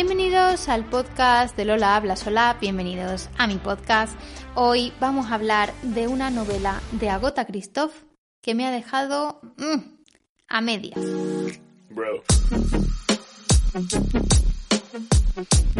Bienvenidos al podcast de Lola Habla Sola, bienvenidos a mi podcast. Hoy vamos a hablar de una novela de Agota Christoph que me ha dejado mm, a medias.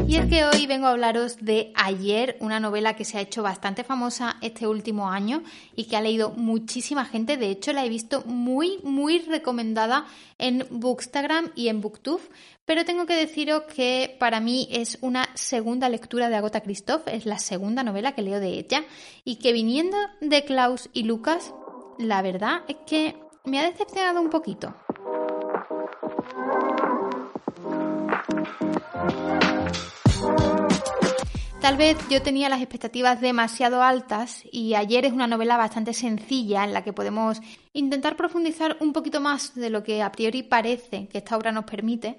Y es que hoy vengo a hablaros de Ayer, una novela que se ha hecho bastante famosa este último año y que ha leído muchísima gente. De hecho, la he visto muy, muy recomendada en Bookstagram y en Booktube. Pero tengo que deciros que para mí es una segunda lectura de Agota Christoph, es la segunda novela que leo de ella y que viniendo de Klaus y Lucas, la verdad es que me ha decepcionado un poquito. Tal vez yo tenía las expectativas demasiado altas y ayer es una novela bastante sencilla en la que podemos intentar profundizar un poquito más de lo que a priori parece que esta obra nos permite,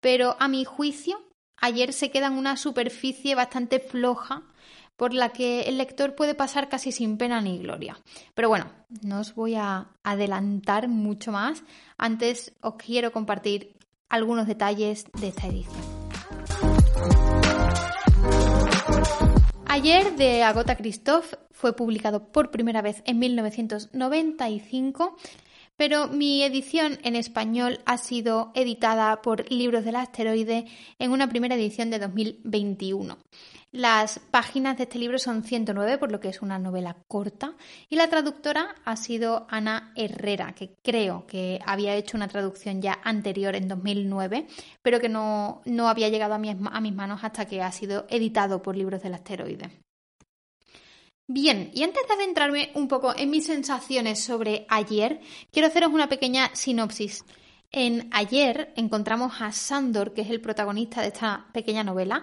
pero a mi juicio ayer se queda en una superficie bastante floja por la que el lector puede pasar casi sin pena ni gloria. Pero bueno, no os voy a adelantar mucho más. Antes os quiero compartir algunos detalles de esta edición. Ayer de Agota Christoph fue publicado por primera vez en 1995, pero mi edición en español ha sido editada por Libros del Asteroide en una primera edición de 2021. Las páginas de este libro son 109, por lo que es una novela corta, y la traductora ha sido Ana Herrera, que creo que había hecho una traducción ya anterior en 2009, pero que no, no había llegado a, a mis manos hasta que ha sido editado por Libros del Asteroide. Bien, y antes de adentrarme un poco en mis sensaciones sobre ayer, quiero haceros una pequeña sinopsis. En ayer encontramos a Sandor, que es el protagonista de esta pequeña novela,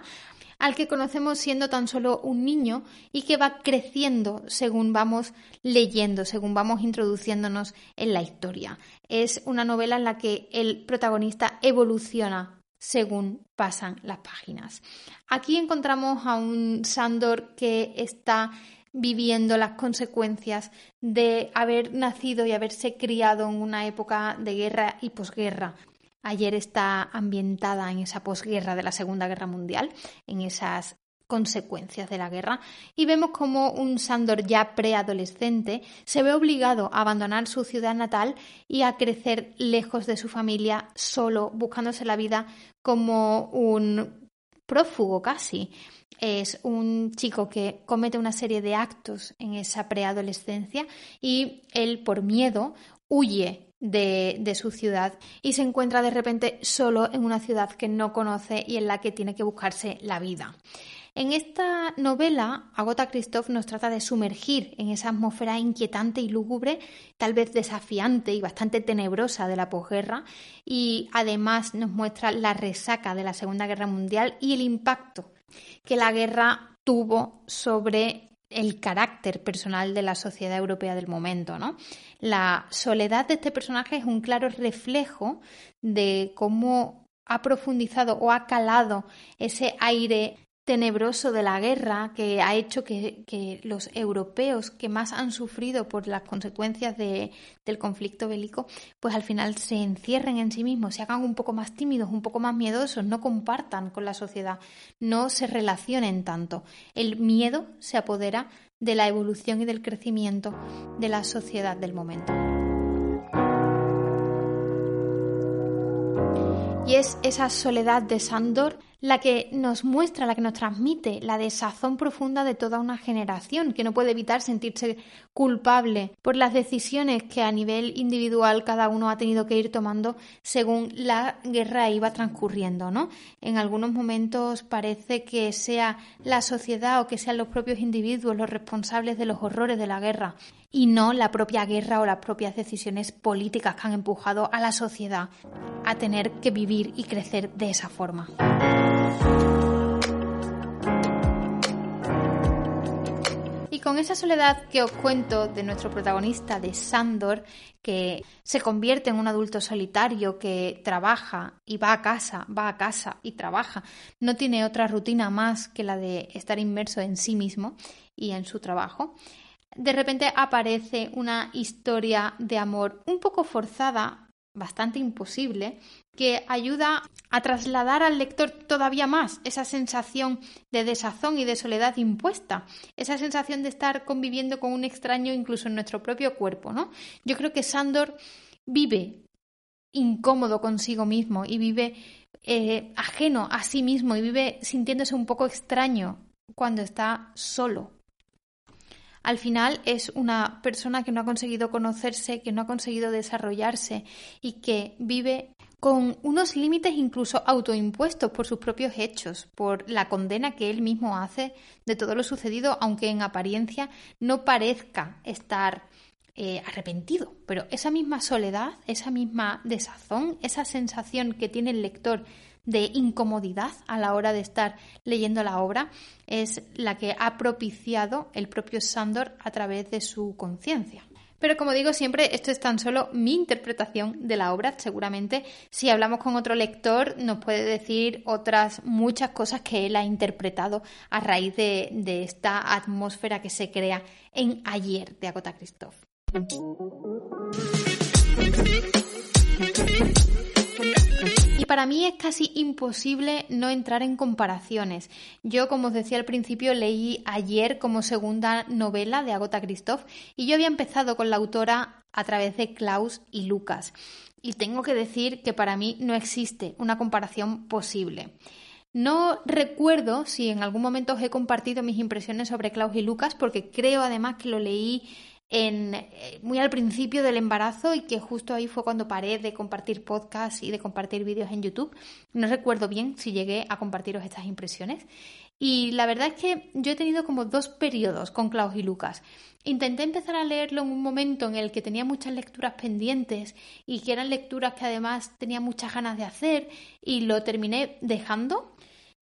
al que conocemos siendo tan solo un niño y que va creciendo según vamos leyendo, según vamos introduciéndonos en la historia. Es una novela en la que el protagonista evoluciona según pasan las páginas. Aquí encontramos a un Sandor que está viviendo las consecuencias de haber nacido y haberse criado en una época de guerra y posguerra. Ayer está ambientada en esa posguerra de la Segunda Guerra Mundial, en esas consecuencias de la guerra, y vemos como un Sandor ya preadolescente se ve obligado a abandonar su ciudad natal y a crecer lejos de su familia, solo, buscándose la vida como un prófugo casi. Es un chico que comete una serie de actos en esa preadolescencia y él, por miedo, huye de, su ciudad y se encuentra de repente solo en una ciudad que no conoce y en la que tiene que buscarse la vida. En esta novela, Agota Christoph nos trata de sumergir en esa atmósfera inquietante y lúgubre, tal vez desafiante y bastante tenebrosa de la posguerra, y además nos muestra la resaca de la Segunda Guerra Mundial y el impacto que la guerra tuvo sobre el carácter personal de la sociedad europea del momento, ¿no? La soledad de este personaje es un claro reflejo de cómo ha profundizado o ha calado ese aire tenebroso de la guerra que ha hecho que, los europeos que más han sufrido por las consecuencias del conflicto bélico, pues al final se encierren en sí mismos, se hagan un poco más tímidos, un poco más miedosos, no compartan con la sociedad, no se relacionen tanto. El miedo se apodera de la evolución y del crecimiento de la sociedad del momento. Y es esa soledad de Sandor la que nos muestra, la que nos transmite la desazón profunda de toda una generación que no puede evitar sentirse culpable por las decisiones que a nivel individual cada uno ha tenido que ir tomando según la guerra iba transcurriendo, ¿no? En algunos momentos parece que sea la sociedad o que sean los propios individuos los responsables de los horrores de la guerra y no la propia guerra o las propias decisiones políticas que han empujado a la sociedad a tener que vivir y crecer de esa forma. Y con esa soledad que os cuento de nuestro protagonista, de Sandor, que se convierte en un adulto solitario que trabaja y va a casa, va a casa y trabaja, no tiene otra rutina más que la de estar inmerso en sí mismo y en su trabajo, de repente aparece una historia de amor un poco forzada, bastante imposible, que ayuda a trasladar al lector todavía más esa sensación de desazón y de soledad impuesta, esa sensación de estar conviviendo con un extraño incluso en nuestro propio cuerpo, ¿no? Yo creo que Sandor vive incómodo consigo mismo y vive eh, ajeno a sí mismo y vive sintiéndose un poco extraño cuando está solo al final es una persona que no ha conseguido conocerse, que no ha conseguido desarrollarse y que vive con unos límites incluso autoimpuestos por sus propios hechos, por la condena que él mismo hace de todo lo sucedido, aunque en apariencia no parezca estar eh, arrepentido. Pero esa misma soledad, esa misma desazón, esa sensación que tiene el lector de incomodidad a la hora de estar leyendo la obra es la que ha propiciado el propio Sandor a través de su conciencia. Pero como digo siempre, esto es tan solo mi interpretación de la obra. Seguramente si hablamos con otro lector nos puede decir otras muchas cosas que él ha interpretado a raíz de, de esta atmósfera que se crea en Ayer de Agota Christoph. Para mí es casi imposible no entrar en comparaciones. Yo, como os decía al principio, leí ayer como segunda novela de Agota Christoph y yo había empezado con la autora a través de Klaus y Lucas. Y tengo que decir que para mí no existe una comparación posible. No recuerdo si en algún momento os he compartido mis impresiones sobre Klaus y Lucas, porque creo además que lo leí en, eh, muy al principio del embarazo y que justo ahí fue cuando paré de compartir podcasts y de compartir vídeos en YouTube. No recuerdo bien si llegué a compartiros estas impresiones. Y la verdad es que yo he tenido como dos periodos con Klaus y Lucas. Intenté empezar a leerlo en un momento en el que tenía muchas lecturas pendientes y que eran lecturas que además tenía muchas ganas de hacer y lo terminé dejando.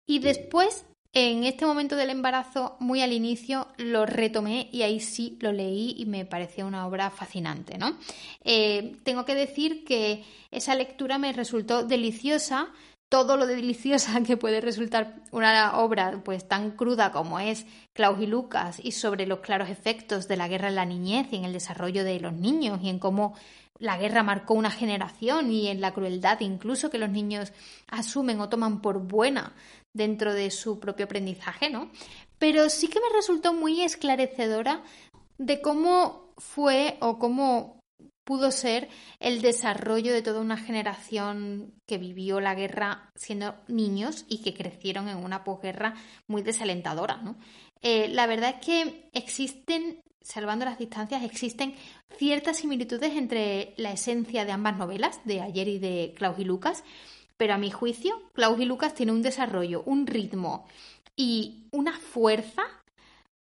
Y después en este momento del embarazo, muy al inicio, lo retomé y ahí sí lo leí y me pareció una obra fascinante, ¿no? Eh, tengo que decir que esa lectura me resultó deliciosa, todo lo deliciosa que puede resultar una obra pues tan cruda como es Klaus y Lucas y sobre los claros efectos de la guerra en la niñez y en el desarrollo de los niños y en cómo la guerra marcó una generación y en la crueldad incluso que los niños asumen o toman por buena dentro de su propio aprendizaje, ¿no? Pero sí que me resultó muy esclarecedora de cómo fue o cómo pudo ser el desarrollo de toda una generación que vivió la guerra siendo niños y que crecieron en una posguerra muy desalentadora. Eh, la verdad es que existen, salvando las distancias, existen ciertas similitudes entre la esencia de ambas novelas, de Ayer y de Klaus y Lucas, pero a mi juicio, Klaus y Lucas tiene un desarrollo, un ritmo y una fuerza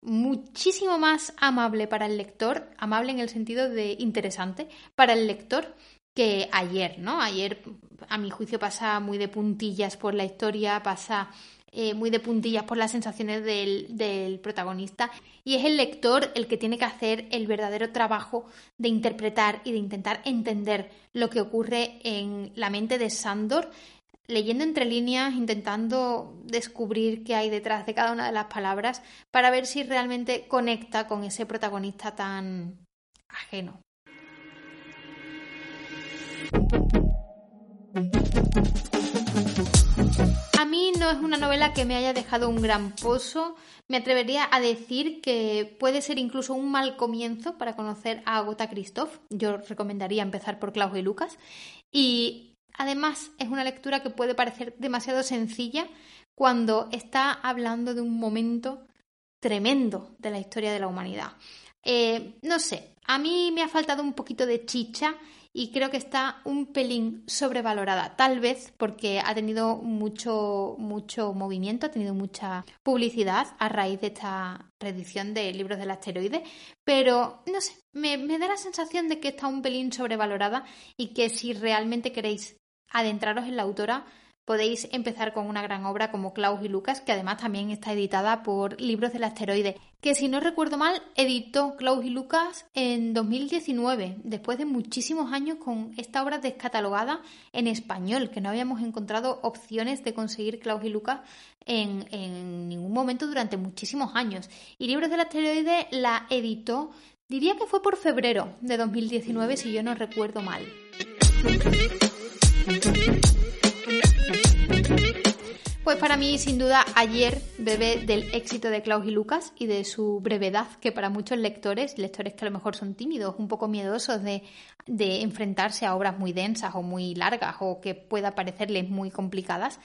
muchísimo más amable para el lector, amable en el sentido de interesante para el lector que ayer, ¿no? Ayer, a mi juicio, pasa muy de puntillas por la historia, pasa eh, muy de puntillas por las sensaciones del, del, protagonista y es el lector el que tiene que hacer el verdadero trabajo de interpretar y de intentar entender lo que ocurre en la mente de Sandor, leyendo entre líneas, intentando descubrir qué hay detrás de cada una de las palabras para ver si realmente conecta con ese protagonista tan ajeno. A mí no es una novela que me haya dejado un gran pozo. Me atrevería a decir que puede ser incluso un mal comienzo para conocer a Agota Christoph. Yo recomendaría empezar por Klaus y Lucas. Y además es una lectura que puede parecer demasiado sencilla cuando está hablando de un momento tremendo de la historia de la humanidad. Eh, no sé, a mí me ha faltado un poquito de chicha y creo que está un pelín sobrevalorada, tal vez porque ha tenido mucho, mucho movimiento, ha tenido mucha publicidad a raíz de esta reedición de libros del asteroide, pero no sé, me, me da la sensación de que está un pelín sobrevalorada y que si realmente queréis adentraros en la autora, podéis empezar con una gran obra como Klaus y Lucas, que además también está editada por Libros del Asteroide, que si no recuerdo mal, editó Klaus y Lucas en 2019, después de muchísimos años con esta obra descatalogada en español, que no habíamos encontrado opciones de conseguir Klaus y Lucas en, ningún momento durante muchísimos años. Y Libros del Asteroide la editó, diría que fue por febrero de 2019, si yo no recuerdo mal. Pues para mí, sin duda, ayer bebé del éxito de Klaus y Lucas y de su brevedad, que para muchos lectores, lectores que a lo mejor son tímidos, un poco miedosos de, de enfrentarse a obras muy densas o muy largas o que pueda parecerles muy complicadas,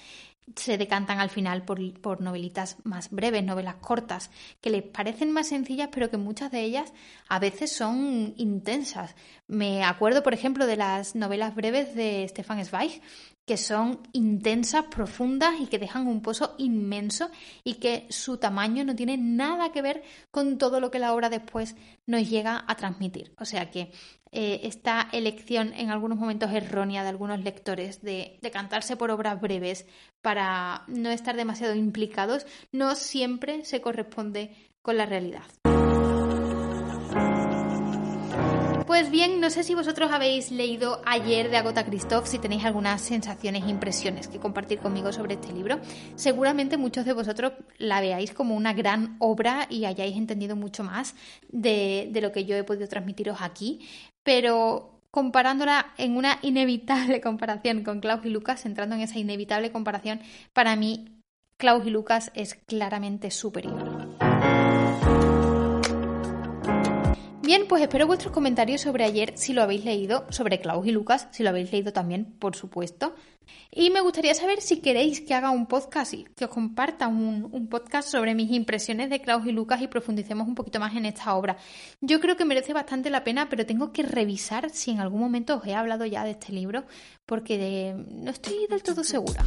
se decantan al final por, por, novelitas más breves, novelas cortas, que les parecen más sencillas, pero que muchas de ellas a veces son intensas. Me acuerdo, por ejemplo, de las novelas breves de Stefan Zweig, que son intensas, profundas y que dejan un pozo inmenso y que su tamaño no tiene nada que ver con todo lo que la obra después nos llega a transmitir. O sea que eh, esta elección en algunos momentos errónea de algunos lectores de decantarse por obras breves para no estar demasiado implicados no siempre se corresponde con la realidad. Pues bien, no sé si vosotros habéis leído ayer de Agota Christoph, si tenéis algunas sensaciones e impresiones que compartir conmigo sobre este libro. Seguramente muchos de vosotros la veáis como una gran obra y hayáis entendido mucho más de, de lo que yo he podido transmitiros aquí, pero comparándola en una inevitable comparación con Klaus y Lucas, entrando en esa inevitable comparación, para mí Klaus y Lucas es claramente superior. Bien, pues espero vuestros comentarios sobre ayer, si lo habéis leído, sobre Klaus y Lucas, si lo habéis leído también, por supuesto. Y me gustaría saber si queréis que haga un podcast y que os comparta un, podcast sobre mis impresiones de Klaus y Lucas y profundicemos un poquito más en esta obra. Yo creo que merece bastante la pena, pero tengo que revisar si en algún momento os he hablado ya de este libro, porque no estoy del todo segura.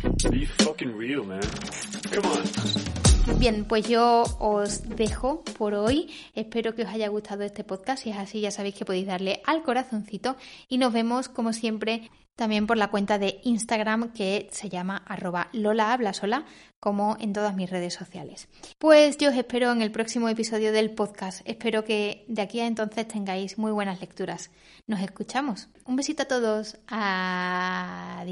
Bien, pues yo os dejo por hoy. Espero que os haya gustado este podcast. Si es así, ya sabéis que podéis darle al corazoncito. Y nos vemos, como siempre, también por la cuenta de Instagram que se llama arroba Lola Sola, como en todas mis redes sociales. Pues yo os espero en el próximo episodio del podcast. Espero que de aquí a entonces tengáis muy buenas lecturas. Nos escuchamos. Un besito a todos. Adiós.